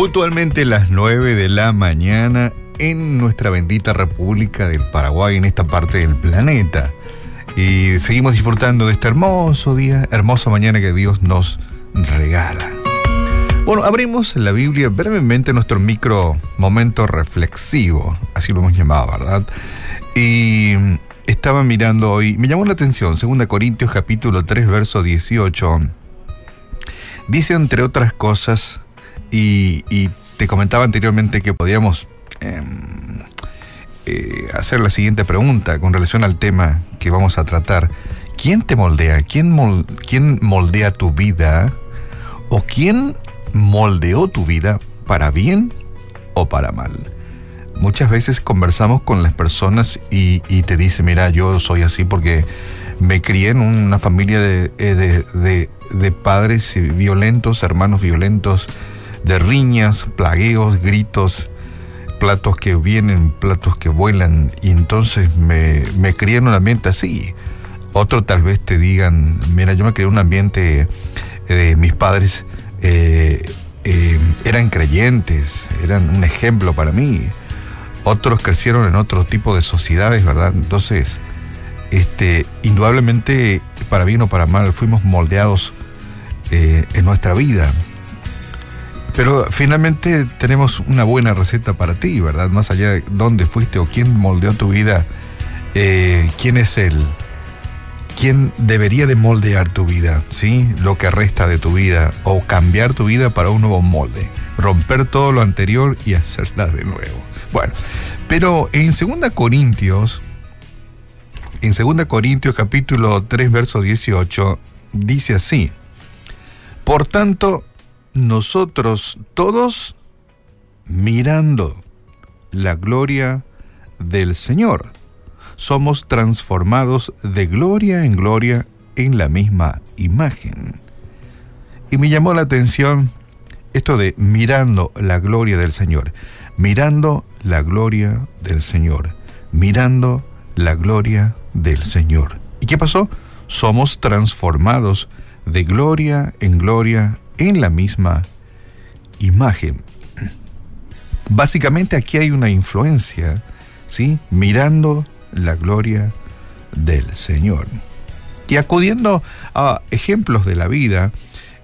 Puntualmente las 9 de la mañana en nuestra bendita República del Paraguay, en esta parte del planeta. Y seguimos disfrutando de este hermoso día, hermosa mañana que Dios nos regala. Bueno, abrimos la Biblia brevemente nuestro micro momento reflexivo, así lo hemos llamado, ¿verdad? Y estaba mirando hoy, me llamó la atención, 2 Corintios capítulo 3, verso 18. Dice entre otras cosas, y, te comentaba anteriormente que podíamos em, eh, hacer la siguiente pregunta con relación al tema que vamos a tratar. ¿Quién te moldea? ¿Quién, moldea tu vida? ¿O quién moldeó tu vida para bien o para mal? Muchas veces conversamos con las personas y, te dicen, mira, yo soy así porque me crié en una familia de, eh, de padres violentos, hermanos violentos, de riñas, plagueos, gritos, platos que vienen, platos que vuelan, y entonces me, me crié en un ambiente así. Otro tal vez te digan, mira, yo me crié en un ambiente de mis padres eh, eh, eran creyentes, eran un ejemplo para mí otros crecieron en otro tipo de sociedades, ¿verdad? Entonces, este, indudablemente, para bien o para mal, fuimos moldeados eh, en nuestra vida. Pero finalmente tenemos una buena receta para ti, ¿verdad? Más allá de dónde fuiste o quién moldeó tu vida, eh, quién es él, quién debería de moldear tu vida, ¿sí? Lo que resta de tu vida o cambiar tu vida para un nuevo molde, romper todo lo anterior y hacerla de nuevo. Bueno, pero en 2 Corintios, en 2 Corintios capítulo 3, verso 18, dice así, por tanto, nosotros todos mirando la gloria del Señor, somos transformados de gloria en gloria en la misma imagen. Y me llamó la atención esto de mirando la gloria del Señor mirando la gloria del Señor, mirando la gloria del Señor. ¿Y qué pasó? Somos transformados de gloria en gloria en la misma imagen. Básicamente aquí hay una influencia, ¿sí? Mirando la gloria del Señor. Y acudiendo a ejemplos de la vida,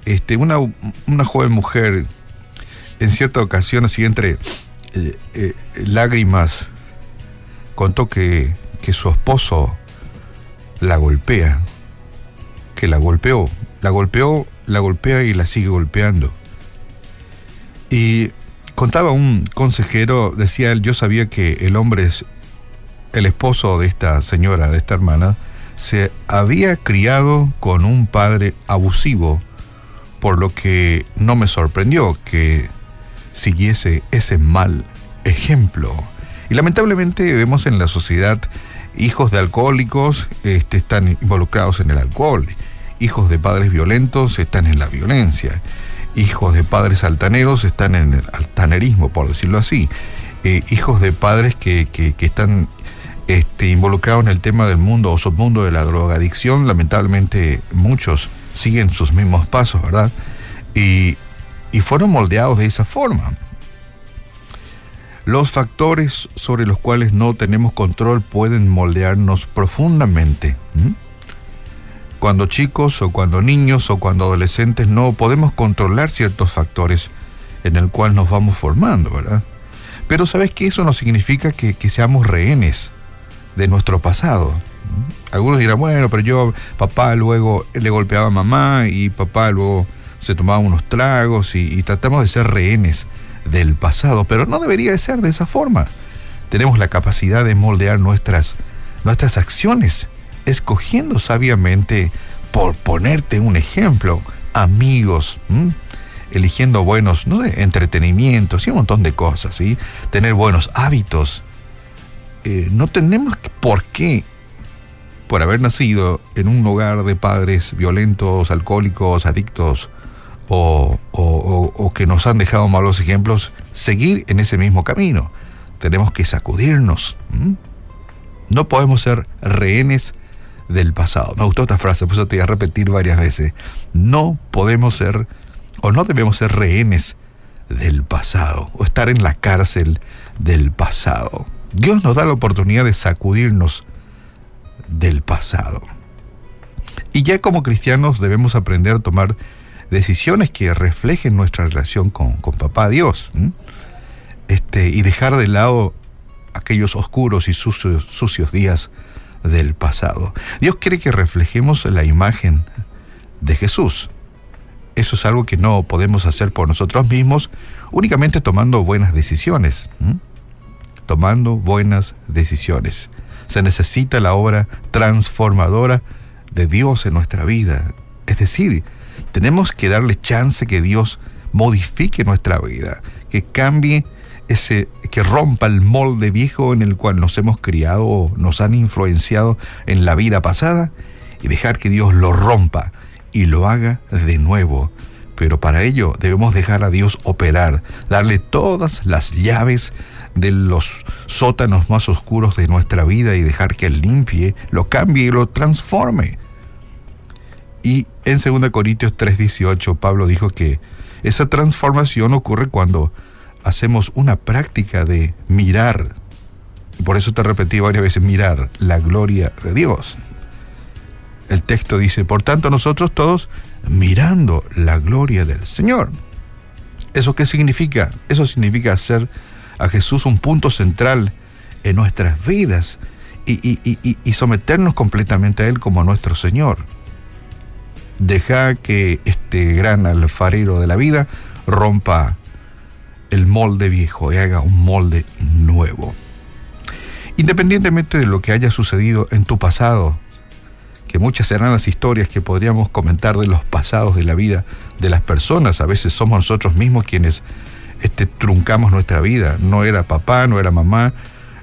este, una, una joven mujer en cierta ocasión, así entre eh, eh, lágrimas, contó que, que su esposo la golpea, que la golpeó, la golpeó, la golpea y la sigue golpeando. Y contaba un consejero, decía él, yo sabía que el hombre es el esposo de esta señora, de esta hermana, se había criado con un padre abusivo, por lo que no me sorprendió que siguiese ese mal ejemplo. Y lamentablemente vemos en la sociedad hijos de alcohólicos este, están involucrados en el alcohol, hijos de padres violentos están en la violencia, hijos de padres altaneros están en el altanerismo, por decirlo así, eh, hijos de padres que, están este, involucrados en el tema del mundo o submundo de la drogadicción, lamentablemente muchos siguen sus mismos pasos, ¿verdad? Y y fueron moldeados de esa forma. Los factores sobre los cuales no tenemos control pueden moldearnos profundamente. Cuando chicos o cuando niños o cuando adolescentes no podemos controlar ciertos factores en el cual nos vamos formando, ¿verdad? Pero sabes que eso no significa que, que seamos rehenes de nuestro pasado. Algunos dirán, bueno, pero yo, papá luego le golpeaba a mamá y papá luego se tomaban unos tragos y, tratamos de ser rehenes del pasado, pero no debería de ser de esa forma. Tenemos la capacidad de moldear nuestras, nuestras acciones, escogiendo sabiamente, por ponerte un ejemplo, amigos, eligiendo buenos, no entretenimientos y un montón de cosas, ¿sí? Tener buenos hábitos. Eh, no tenemos por qué, por haber nacido en un hogar de padres violentos, alcohólicos, adictos, o, que nos han dejado malos ejemplos, seguir en ese mismo camino. Tenemos que sacudirnos. No podemos ser rehenes del pasado. Me gustó esta frase, por eso te voy a repetir varias veces. No podemos ser o no debemos ser rehenes del pasado o estar en la cárcel del pasado. Dios nos da la oportunidad de sacudirnos del pasado. Y ya como cristianos debemos aprender a tomar decisiones que reflejen nuestra relación con, con papá Dios. Este, y dejar de lado aquellos oscuros y sucios, sucios días del pasado. Dios quiere que reflejemos la imagen de Jesús. Eso es algo que no podemos hacer por nosotros mismos, únicamente tomando buenas decisiones. Tomando buenas decisiones. Se necesita la obra transformadora de Dios en nuestra vida. Es decir, tenemos que darle chance que Dios modifique nuestra vida, que cambie ese, que rompa el molde viejo en el cual nos hemos criado nos han influenciado en la vida pasada y dejar que Dios lo rompa y lo haga de nuevo. Pero para ello debemos dejar a Dios operar, darle todas las llaves de los sótanos más oscuros de nuestra vida y dejar que Él limpie, lo cambie y lo transforme. Y en 2 Corintios 3:18 Pablo dijo que esa transformación ocurre cuando hacemos una práctica de mirar, y por eso te repetí varias veces, mirar la gloria de Dios. El texto dice, por tanto nosotros todos mirando la gloria del Señor. ¿Eso qué significa? Eso significa hacer a Jesús un punto central en nuestras vidas y, y someternos completamente a Él como nuestro Señor. Deja que este gran alfarero de la vida rompa el molde viejo y haga un molde nuevo. Independientemente de lo que haya sucedido en tu pasado, que muchas serán las historias que podríamos comentar de los pasados de la vida de las personas, a veces somos nosotros mismos quienes este, truncamos nuestra vida, no era papá, no era mamá,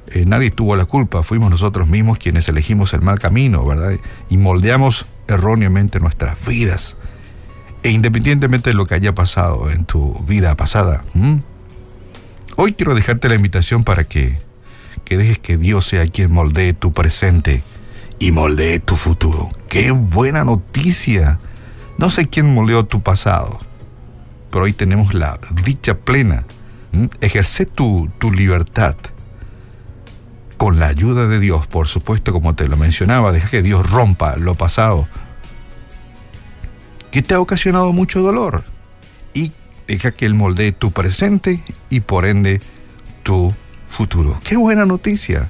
eh, nadie tuvo la culpa, fuimos nosotros mismos quienes elegimos el mal camino, ¿verdad? Y moldeamos erróneamente nuestras vidas. E independientemente de lo que haya pasado en tu vida pasada, Hoy quiero dejarte la invitación para que, que dejes que Dios sea quien moldee tu presente y moldee tu futuro. ¡Qué buena noticia! No sé quién moldeó tu pasado, pero hoy tenemos la dicha plena. Ejerce tu, tu libertad con la ayuda de Dios, por supuesto, como te lo mencionaba, deja que Dios rompa lo pasado, que te ha ocasionado mucho dolor y Deja que Él moldee tu presente y por ende tu futuro. ¡Qué buena noticia!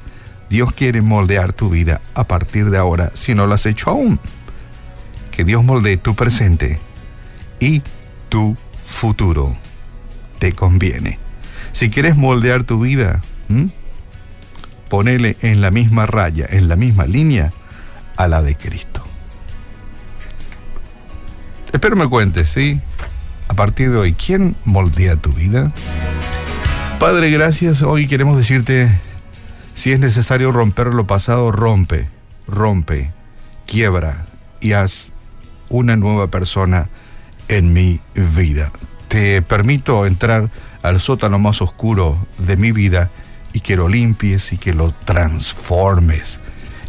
Dios quiere moldear tu vida a partir de ahora si no lo has hecho aún. Que Dios moldee tu presente y tu futuro. Te conviene. Si quieres moldear tu vida, ponele en la misma raya, en la misma línea a la de Cristo. Espero me cuentes, ¿sí? A partir de hoy, ¿quién moldea tu vida? Padre, gracias. Hoy queremos decirte, si es necesario romper lo pasado, rompe, rompe, quiebra y haz una nueva persona en mi vida. Te permito entrar al sótano más oscuro de mi vida y que lo limpies y que lo transformes.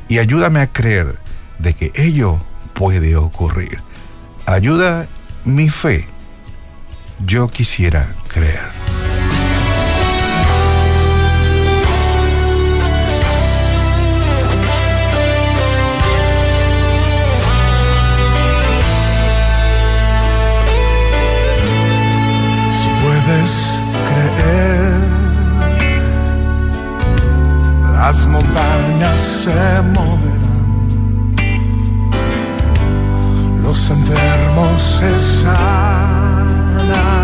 Y ayúdame a creer de que ello puede ocurrir. Ayuda mi fe yo quisiera creer. Si puedes creer, las montañas se moverán, los enfermos hermana.